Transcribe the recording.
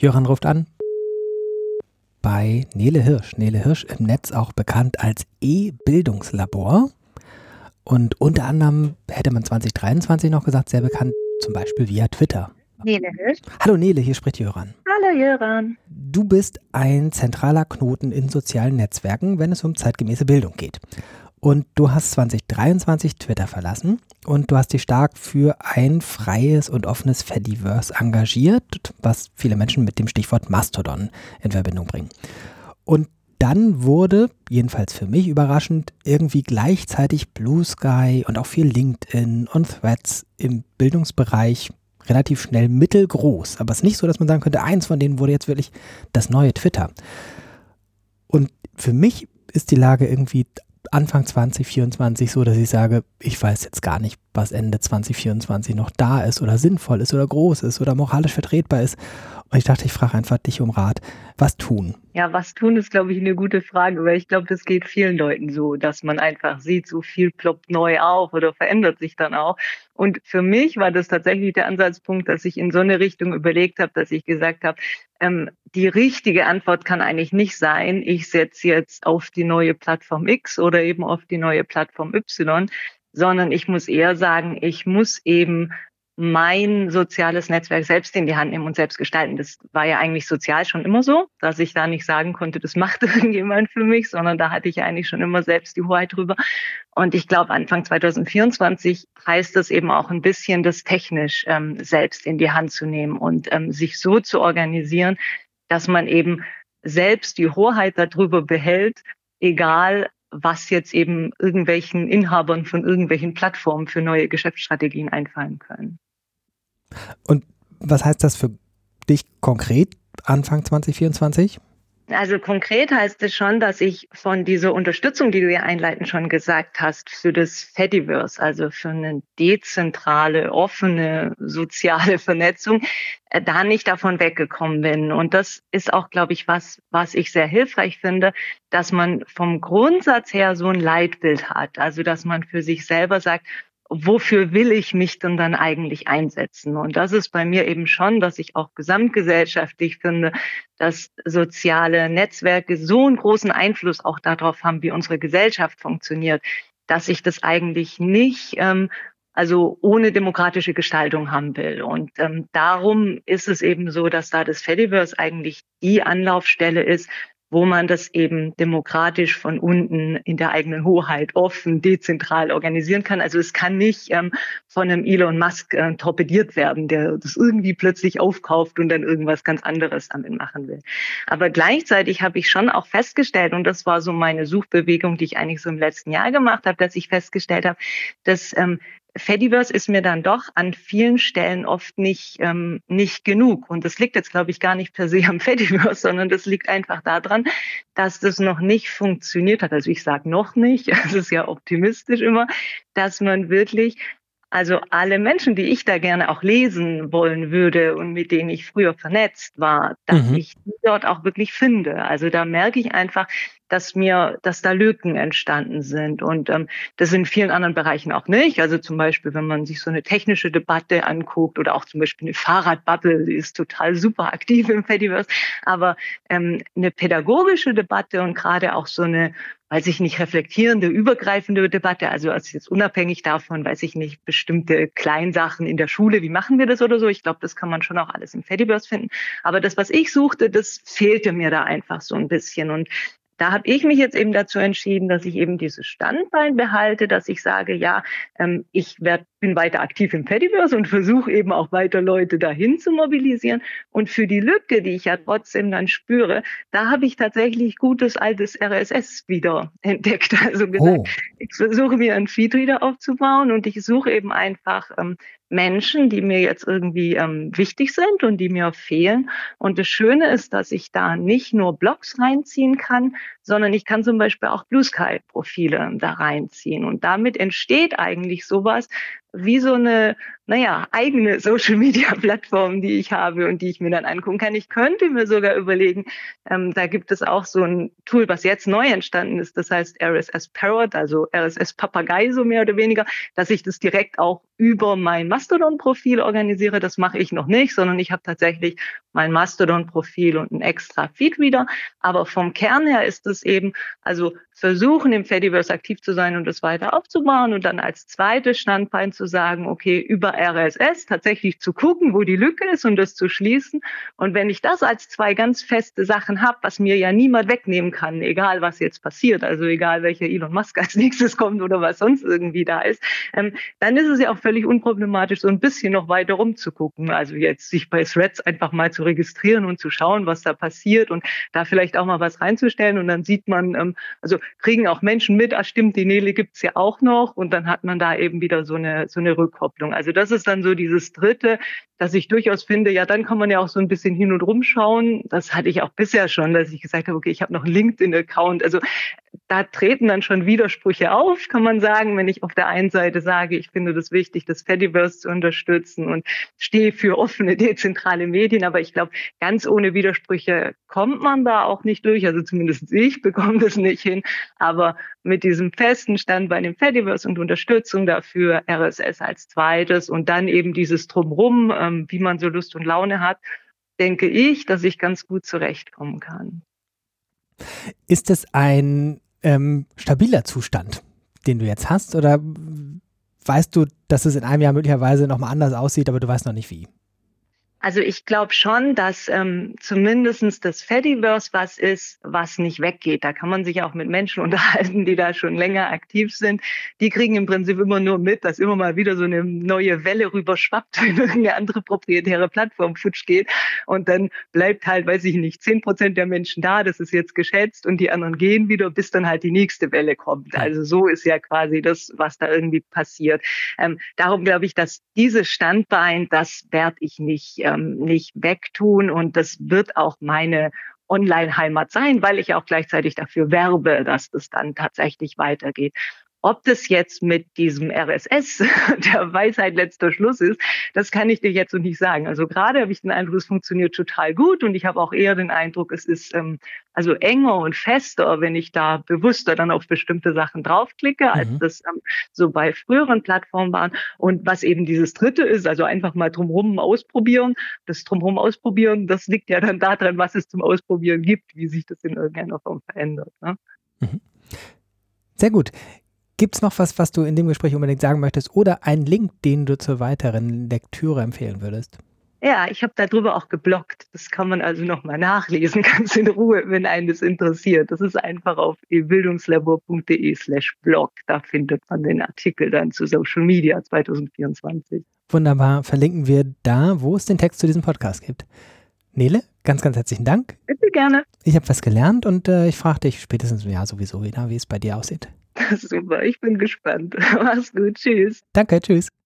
Jöran ruft an bei Nele Hirsch. Nele Hirsch im Netz auch bekannt als E-Bildungslabor. Und unter anderem hätte man 2023 noch gesagt, sehr bekannt, zum Beispiel via Twitter. Nele Hirsch. Hallo Nele, hier spricht Jöran. Hallo Jöran. Du bist ein zentraler Knoten in sozialen Netzwerken, wenn es um zeitgemäße Bildung geht. Und du hast 2023 Twitter verlassen und du hast dich stark für ein freies und offenes Fediverse engagiert, was viele Menschen mit dem Stichwort Mastodon in Verbindung bringen. Und dann wurde, jedenfalls für mich überraschend, irgendwie gleichzeitig Blue Sky und auch viel LinkedIn und Threads im Bildungsbereich relativ schnell mittelgroß. Aber es ist nicht so, dass man sagen könnte, eins von denen wurde jetzt wirklich das neue Twitter. Und für mich ist die Lage irgendwie Anfang 2024 so, dass ich sage, ich weiß jetzt gar nicht, was Ende 2024 noch da ist oder sinnvoll ist oder groß ist oder moralisch vertretbar ist. Und ich dachte, ich frage einfach dich um Rat. Was tun? Ja, was tun ist, glaube ich, eine gute Frage, weil ich glaube, das geht vielen Leuten so, dass man einfach sieht, so viel ploppt neu auf oder verändert sich dann auch. Und für mich war das tatsächlich der Ansatzpunkt, dass ich in so eine Richtung überlegt habe, dass ich gesagt habe, ähm, die richtige Antwort kann eigentlich nicht sein, ich setze jetzt auf die neue Plattform X oder eben auf die neue Plattform Y, sondern ich muss eher sagen, ich muss eben mein soziales Netzwerk selbst in die Hand nehmen und selbst gestalten. Das war ja eigentlich sozial schon immer so, dass ich da nicht sagen konnte, das macht irgendjemand für mich, sondern da hatte ich eigentlich schon immer selbst die Hoheit drüber. Und ich glaube, Anfang 2024 heißt das eben auch ein bisschen, das technisch ähm, selbst in die Hand zu nehmen und ähm, sich so zu organisieren, dass man eben selbst die Hoheit darüber behält, egal was jetzt eben irgendwelchen Inhabern von irgendwelchen Plattformen für neue Geschäftsstrategien einfallen können. Und was heißt das für dich konkret Anfang 2024? Also konkret heißt es schon, dass ich von dieser Unterstützung, die du ja einleitend schon gesagt hast, für das Fediverse, also für eine dezentrale, offene, soziale Vernetzung, äh, da nicht davon weggekommen bin. Und das ist auch, glaube ich, was, was ich sehr hilfreich finde, dass man vom Grundsatz her so ein Leitbild hat. Also, dass man für sich selber sagt, wofür will ich mich denn dann eigentlich einsetzen? Und das ist bei mir eben schon, dass ich auch gesamtgesellschaftlich finde, dass soziale Netzwerke so einen großen Einfluss auch darauf haben, wie unsere Gesellschaft funktioniert, dass ich das eigentlich nicht ähm, also ohne demokratische Gestaltung haben will. Und ähm, darum ist es eben so, dass da das Fediverse eigentlich die Anlaufstelle ist, wo man das eben demokratisch von unten in der eigenen Hoheit offen, dezentral organisieren kann. Also es kann nicht ähm, von einem Elon Musk äh, torpediert werden, der das irgendwie plötzlich aufkauft und dann irgendwas ganz anderes damit machen will. Aber gleichzeitig habe ich schon auch festgestellt, und das war so meine Suchbewegung, die ich eigentlich so im letzten Jahr gemacht habe, dass ich festgestellt habe, dass ähm, Fediverse ist mir dann doch an vielen Stellen oft nicht, ähm, nicht genug. Und das liegt jetzt, glaube ich, gar nicht per se am Fediverse, sondern das liegt einfach daran, dass das noch nicht funktioniert hat. Also ich sage noch nicht, das ist ja optimistisch immer, dass man wirklich also alle Menschen, die ich da gerne auch lesen wollen würde und mit denen ich früher vernetzt war, dass mhm. ich die dort auch wirklich finde. Also da merke ich einfach, dass mir, dass da Lücken entstanden sind. Und ähm, das in vielen anderen Bereichen auch nicht. Also zum Beispiel, wenn man sich so eine technische Debatte anguckt oder auch zum Beispiel eine Fahrradbubble, die ist total super aktiv im Fediverse. Aber ähm, eine pädagogische Debatte und gerade auch so eine weiß ich nicht, reflektierende, übergreifende Debatte, also als jetzt unabhängig davon, weiß ich nicht, bestimmte Kleinsachen in der Schule, wie machen wir das oder so. Ich glaube, das kann man schon auch alles im Fediverse finden. Aber das, was ich suchte, das fehlte mir da einfach so ein bisschen. Und da habe ich mich jetzt eben dazu entschieden, dass ich eben dieses Standbein behalte, dass ich sage, ja, ähm, ich werd, bin weiter aktiv im Fediverse und versuche eben auch weiter Leute dahin zu mobilisieren. Und für die Lücke, die ich ja trotzdem dann spüre, da habe ich tatsächlich gutes altes RSS wieder entdeckt. Also gesagt, oh. ich versuche mir ein Feed wieder aufzubauen und ich suche eben einfach ähm, Menschen, die mir jetzt irgendwie ähm, wichtig sind und die mir fehlen. Und das Schöne ist, dass ich da nicht nur Blogs reinziehen kann, sondern ich kann zum Beispiel auch Blue Sky Profile da reinziehen. Und damit entsteht eigentlich sowas, wie so eine, naja, eigene Social-Media-Plattform, die ich habe und die ich mir dann angucken kann. Ich könnte mir sogar überlegen, ähm, da gibt es auch so ein Tool, was jetzt neu entstanden ist, das heißt RSS Parrot, also RSS Papagei so mehr oder weniger, dass ich das direkt auch über mein Mastodon-Profil organisiere. Das mache ich noch nicht, sondern ich habe tatsächlich mein Mastodon-Profil und ein extra Feedreader. Aber vom Kern her ist es eben, also versuchen im Fediverse aktiv zu sein und es weiter aufzubauen und dann als zweites Standbein zu sagen, okay, über RSS tatsächlich zu gucken, wo die Lücke ist und das zu schließen. Und wenn ich das als zwei ganz feste Sachen habe, was mir ja niemand wegnehmen kann, egal was jetzt passiert, also egal welcher Elon Musk als nächstes kommt oder was sonst irgendwie da ist, ähm, dann ist es ja auch völlig unproblematisch, so ein bisschen noch weiter rumzugucken. Also jetzt sich bei Threads einfach mal zu registrieren und zu schauen, was da passiert und da vielleicht auch mal was reinzustellen und dann sieht man, ähm, also kriegen auch Menschen mit, ah stimmt, die Nele gibt's ja auch noch und dann hat man da eben wieder so eine, so eine Rückkopplung. Also das ist dann so dieses Dritte, dass ich durchaus finde, ja, dann kann man ja auch so ein bisschen hin und rum schauen. Das hatte ich auch bisher schon, dass ich gesagt habe, okay, ich habe noch einen LinkedIn-Account. Also da treten dann schon Widersprüche auf, kann man sagen, wenn ich auf der einen Seite sage, ich finde das wichtig, das Fediverse zu unterstützen und stehe für offene, dezentrale Medien. Aber ich glaube, ganz ohne Widersprüche kommt man da auch nicht durch. Also zumindest ich bekomme das nicht hin. Aber mit diesem festen Stand bei dem Fediverse und Unterstützung dafür, RSS als zweites und dann eben dieses Drumrum, ähm, wie man so Lust und Laune hat, denke ich, dass ich ganz gut zurechtkommen kann. Ist es ein ähm, stabiler Zustand, den du jetzt hast? Oder weißt du, dass es in einem Jahr möglicherweise nochmal anders aussieht, aber du weißt noch nicht wie? Also ich glaube schon, dass ähm, zumindest das Fediverse was ist, was nicht weggeht. Da kann man sich auch mit Menschen unterhalten, die da schon länger aktiv sind. Die kriegen im Prinzip immer nur mit, dass immer mal wieder so eine neue Welle rüberschwappt, wenn irgendeine andere proprietäre Plattform futsch geht. Und dann bleibt halt, weiß ich nicht, zehn Prozent der Menschen da, das ist jetzt geschätzt, und die anderen gehen wieder, bis dann halt die nächste Welle kommt. Also so ist ja quasi das, was da irgendwie passiert. Ähm, darum glaube ich, dass dieses Standbein, das werde ich nicht ähm, nicht wegtun. Und das wird auch meine Online-Heimat sein, weil ich auch gleichzeitig dafür werbe, dass das dann tatsächlich weitergeht. Ob das jetzt mit diesem RSS der Weisheit letzter Schluss ist, das kann ich dir jetzt so nicht sagen. Also gerade habe ich den Eindruck, es funktioniert total gut und ich habe auch eher den Eindruck, es ist ähm, also enger und fester, wenn ich da bewusster dann auf bestimmte Sachen draufklicke, als mhm. das ähm, so bei früheren Plattformen waren. Und was eben dieses Dritte ist, also einfach mal drumherum ausprobieren. Das drumherum ausprobieren, das liegt ja dann daran, was es zum Ausprobieren gibt, wie sich das in irgendeiner Form verändert. Ne? Mhm. Sehr gut. Gibt es noch was, was du in dem Gespräch unbedingt sagen möchtest oder einen Link, den du zur weiteren Lektüre empfehlen würdest? Ja, ich habe darüber auch geblockt. Das kann man also nochmal nachlesen, ganz in Ruhe, wenn einen das interessiert. Das ist einfach auf bildungslabor.de slash blog. Da findet man den Artikel dann zu Social Media 2024. Wunderbar. Verlinken wir da, wo es den Text zu diesem Podcast gibt. Nele, ganz, ganz herzlichen Dank. Bitte gerne. Ich habe was gelernt und äh, ich frage dich spätestens im Jahr sowieso wieder, wie es bei dir aussieht. Super, ich bin gespannt. Mach's gut. Tschüss. Danke, tschüss.